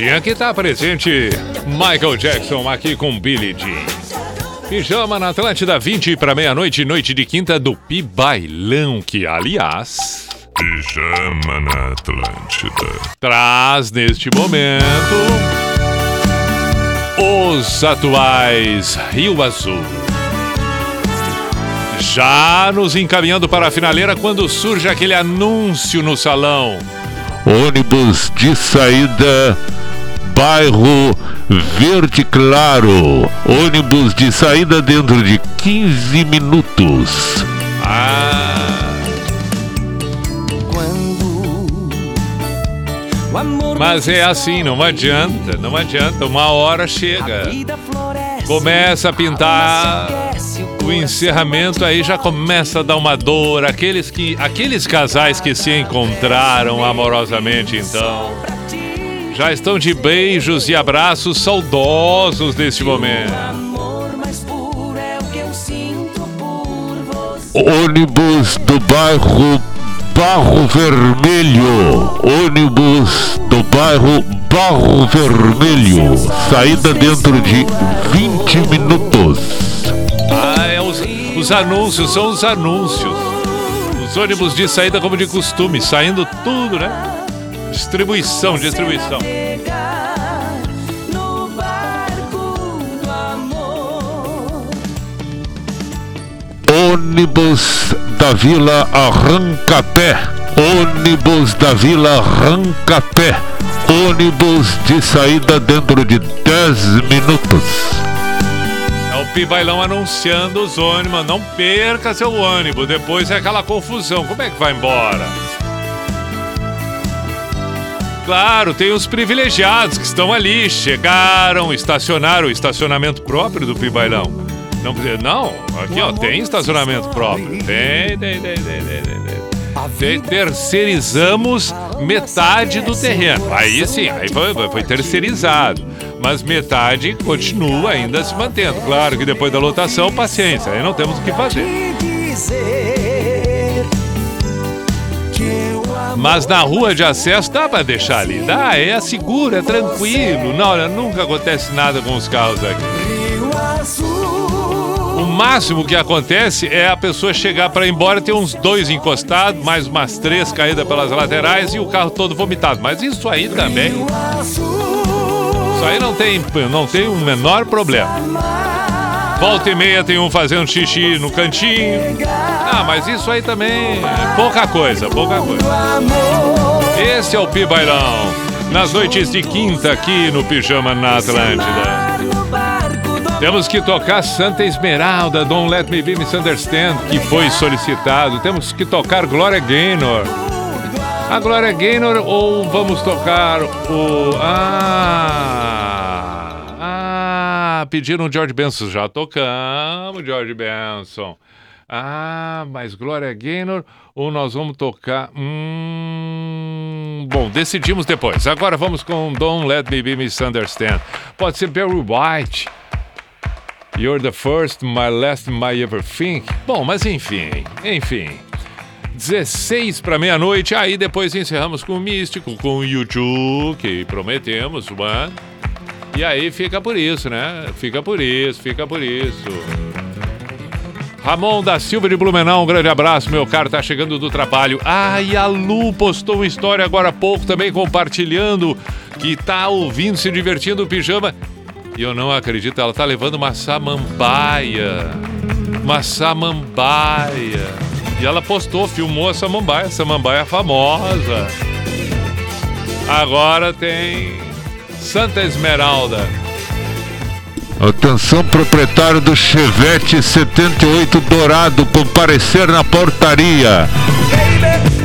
tinha que estar presente. Michael Jackson aqui com Billie Jean. Pijama na Atlântida 20 para meia-noite, noite de quinta do Pibailão, que aliás. Pijama na Atlântida. Traz neste momento. Os atuais Rio Azul. Já nos encaminhando para a finaleira quando surge aquele anúncio no salão ônibus de saída bairro Verde Claro. Ônibus de saída dentro de 15 minutos. Mas é assim, não adianta, não adianta, uma hora chega. Começa a pintar o encerramento, aí já começa a dar uma dor. Aqueles, que, aqueles casais que se encontraram amorosamente, então, já estão de beijos e abraços saudosos neste momento. Ônibus do bairro Barro Vermelho. Ônibus do bairro Barro Vermelho. Saída dentro de 20 minutos. Ah, é os, os anúncios, são os anúncios. Os ônibus de saída como de costume, saindo tudo, né? Distribuição, distribuição. Ônibus da Vila Arrancapé. Ônibus da Vila Arrancapé. Ônibus de saída dentro de 10 minutos. É o Pibailão anunciando os ônibus. Não perca seu ônibus. Depois é aquela confusão. Como é que vai embora? Claro, tem os privilegiados que estão ali, chegaram, estacionaram o estacionamento próprio do Pibailão. Não, não, aqui ó, tem estacionamento próprio. Tem, tem, tem, tem, tem, tem, tem. Tem- Terceirizamos metade do terreno. Aí sim, aí foi, foi terceirizado. Mas metade continua ainda se mantendo. Claro que depois da lotação, paciência, aí não temos o que fazer. Mas na rua de acesso dá pra deixar ali. Dá, é seguro, é tranquilo. Não, olha, nunca acontece nada com os carros aqui. O máximo que acontece é a pessoa chegar para ir embora, ter uns dois encostados, mais umas três caídas pelas laterais e o carro todo vomitado. Mas isso aí também. Isso aí não tem, não tem o menor problema. Volta e meia tem um fazendo xixi no cantinho. Ah, mas isso aí também é pouca coisa, pouca coisa. Esse é o Pibailão. Nas noites de quinta aqui no Pijama na Atlântida. Temos que tocar Santa Esmeralda, Don't Let Me Be Misunderstand, que foi solicitado. Temos que tocar Gloria Gaynor. A Gloria Gaynor ou vamos tocar o. Ah! Pediram George Benson. Já tocamos George Benson. Ah, mas Gloria Gaynor ou nós vamos tocar. Hum... Bom, decidimos depois. Agora vamos com Don't Let Me Be Misunderstand. Pode ser Barry White. You're the first, my last, my everything. Bom, mas enfim, enfim. 16 para meia-noite, aí depois encerramos com o Místico, com o YouTube, que prometemos, mano. E aí fica por isso, né? Fica por isso, fica por isso. Ramon da Silva de Blumenau, um grande abraço, meu caro, tá chegando do trabalho. Ah, e a Lu postou uma história agora há pouco também compartilhando que tá ouvindo, se divertindo o pijama. E eu não acredito, ela tá levando uma samambaia. Uma samambaia. E ela postou, filmou a samambaia, samambaia famosa. Agora tem Santa Esmeralda. Atenção, proprietário do Chevette 78 Dourado, comparecer na portaria. Misunderstood.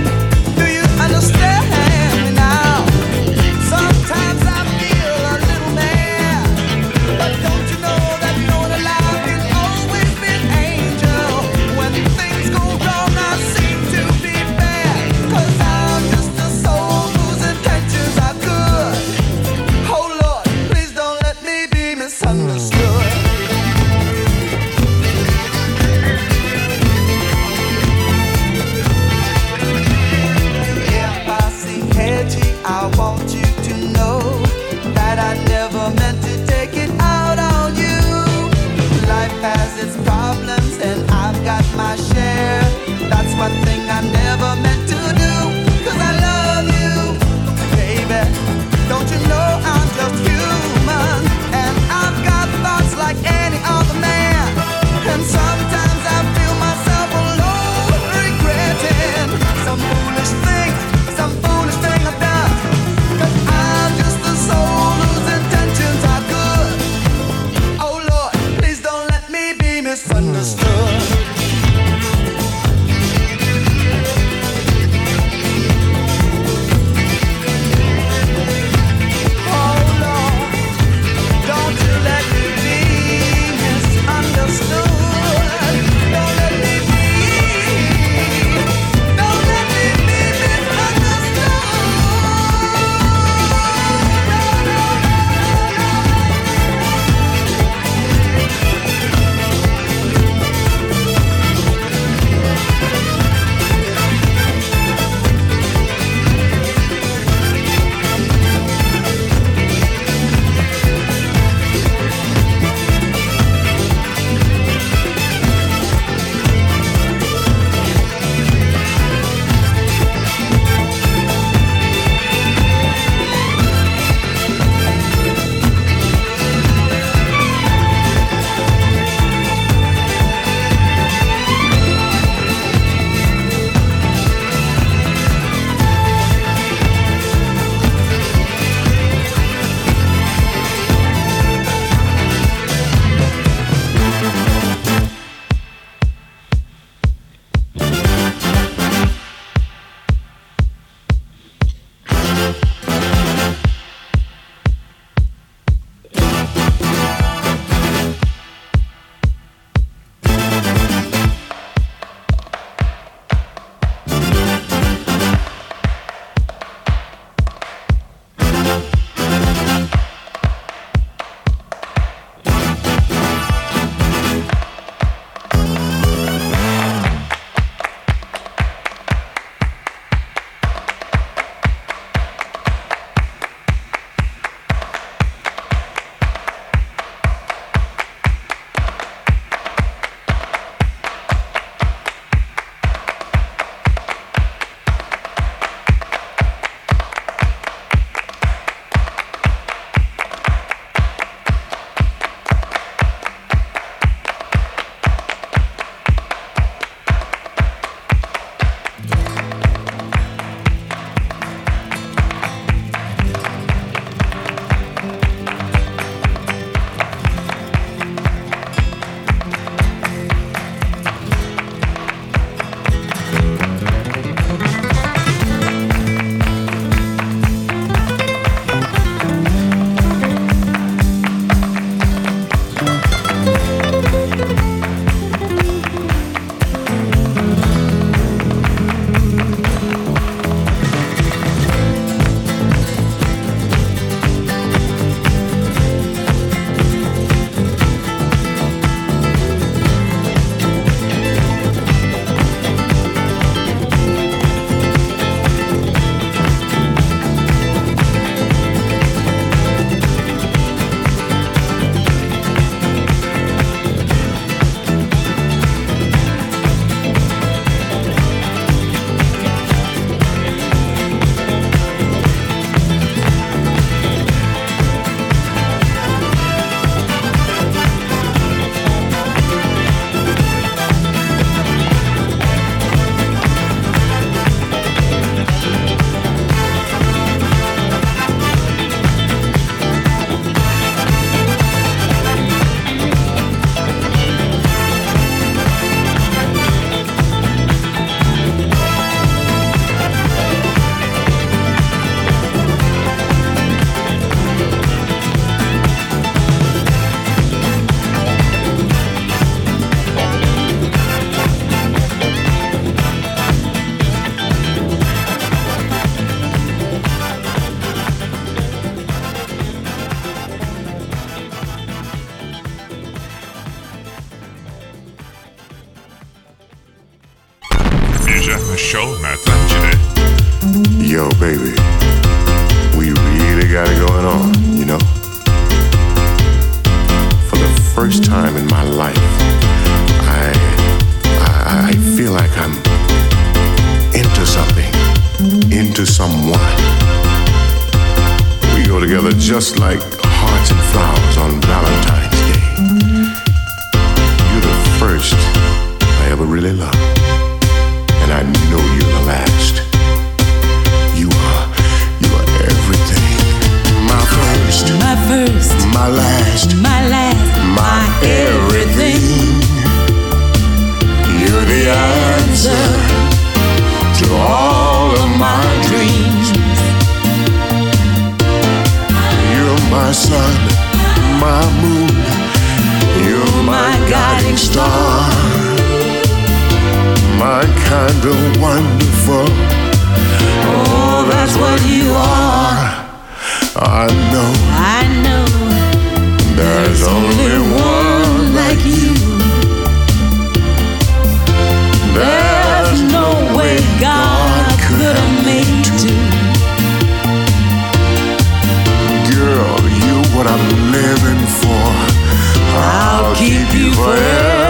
Show na Atlântida. Yo, baby, we really got it going on, you know? For the first time in my life, I, I, I feel like I'm into something, into someone. We go together just like hearts and flowers on Valentine's Day. You're the first I ever really loved, I know you're the last. You are, you are everything. My first, my first, my last, my last, my everything. You're the answer to all of my dreams. You're my sun, my moon. You're my guiding star. My kind of wonderful. Oh, that's what you are. I know. I know. There's only one like you. There's no way God could have made two. Girl, you're what I'm living for. I'll keep you forevermore.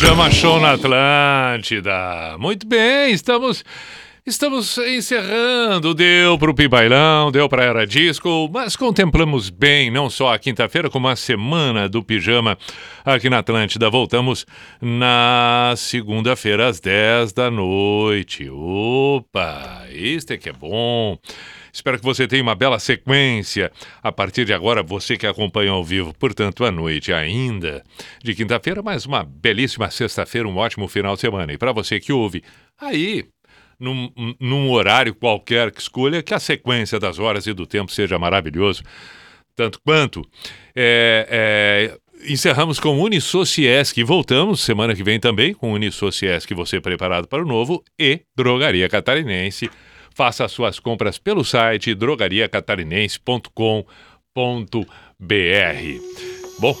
Pijama Show na Atlântida. Muito bem, estamos Estamos encerrando, deu pro Pibailão, deu pra Era Disco, mas contemplamos bem não só a quinta-feira, como a semana do pijama aqui na Atlântida. Voltamos na segunda-feira às 10 da noite. Opa, é que é bom. Espero que você tenha uma bela sequência. A partir de agora, você que acompanha ao vivo, portanto, à noite ainda. De quinta-feira, mais uma belíssima sexta-feira, um ótimo final de semana. E para você que ouve aí, num, num horário qualquer que escolha, que a sequência das horas e do tempo seja maravilhoso, tanto quanto. É, é, encerramos com Unisociesc e voltamos semana que vem também com Unisociesc, você preparado para o novo, e Drogaria Catarinense. Faça as suas compras pelo site drogariacatarinense.com.br. Bom,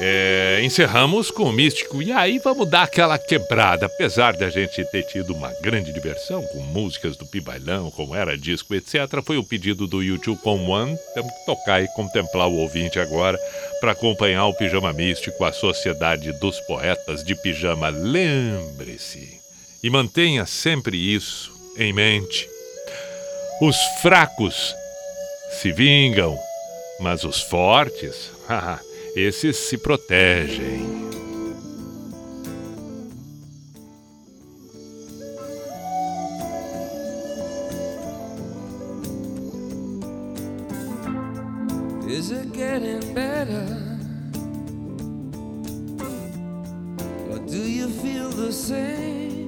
é, encerramos com o Místico e aí vamos dar aquela quebrada. Apesar da gente ter tido uma grande diversão com músicas do Pibailão, como era disco, etc., foi o pedido do YouTube com One. Temos que tocar e contemplar o ouvinte agora para acompanhar o Pijama Místico, a Sociedade dos Poetas de Pijama. Lembre-se e mantenha sempre isso em mente. Os fracos se vingam, mas os fortes. [LAUGHS] esses se protegem. Is it getting better? Or do you feel the same?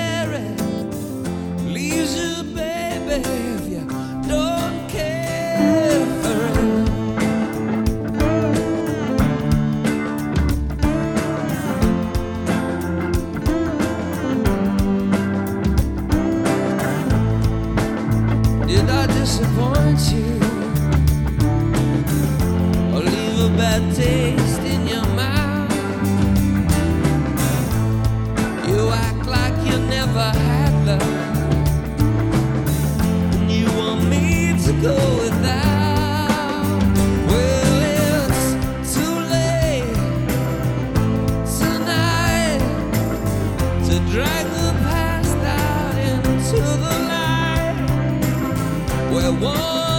disappoint you? Or leave a bad taste in your mouth? You act like you never had love. And you want me to go without. 我。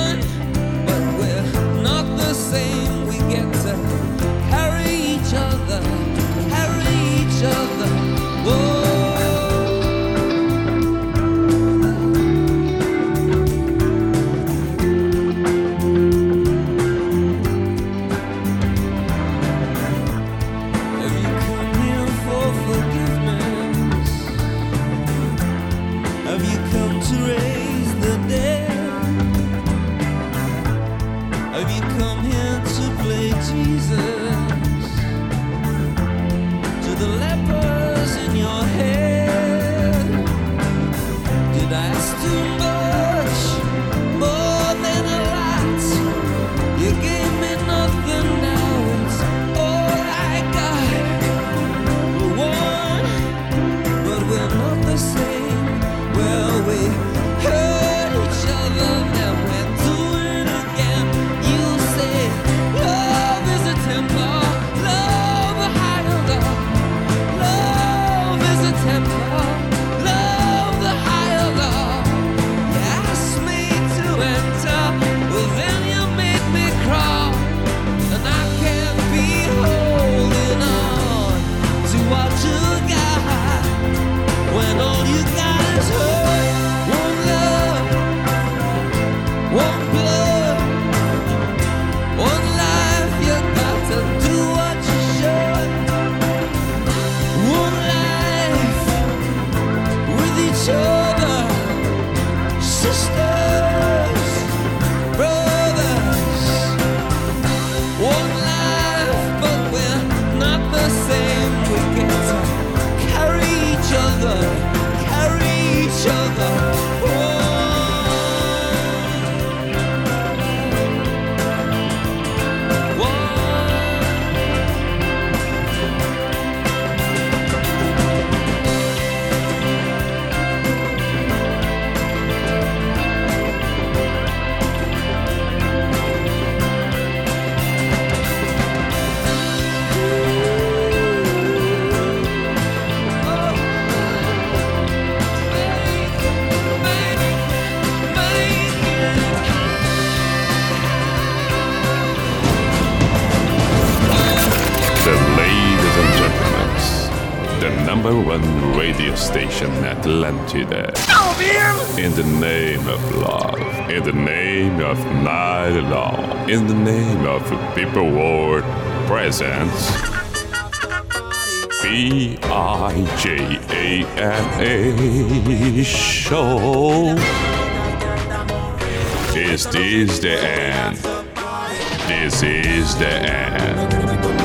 People world presents B I J A N A show. This is the end? This is the end.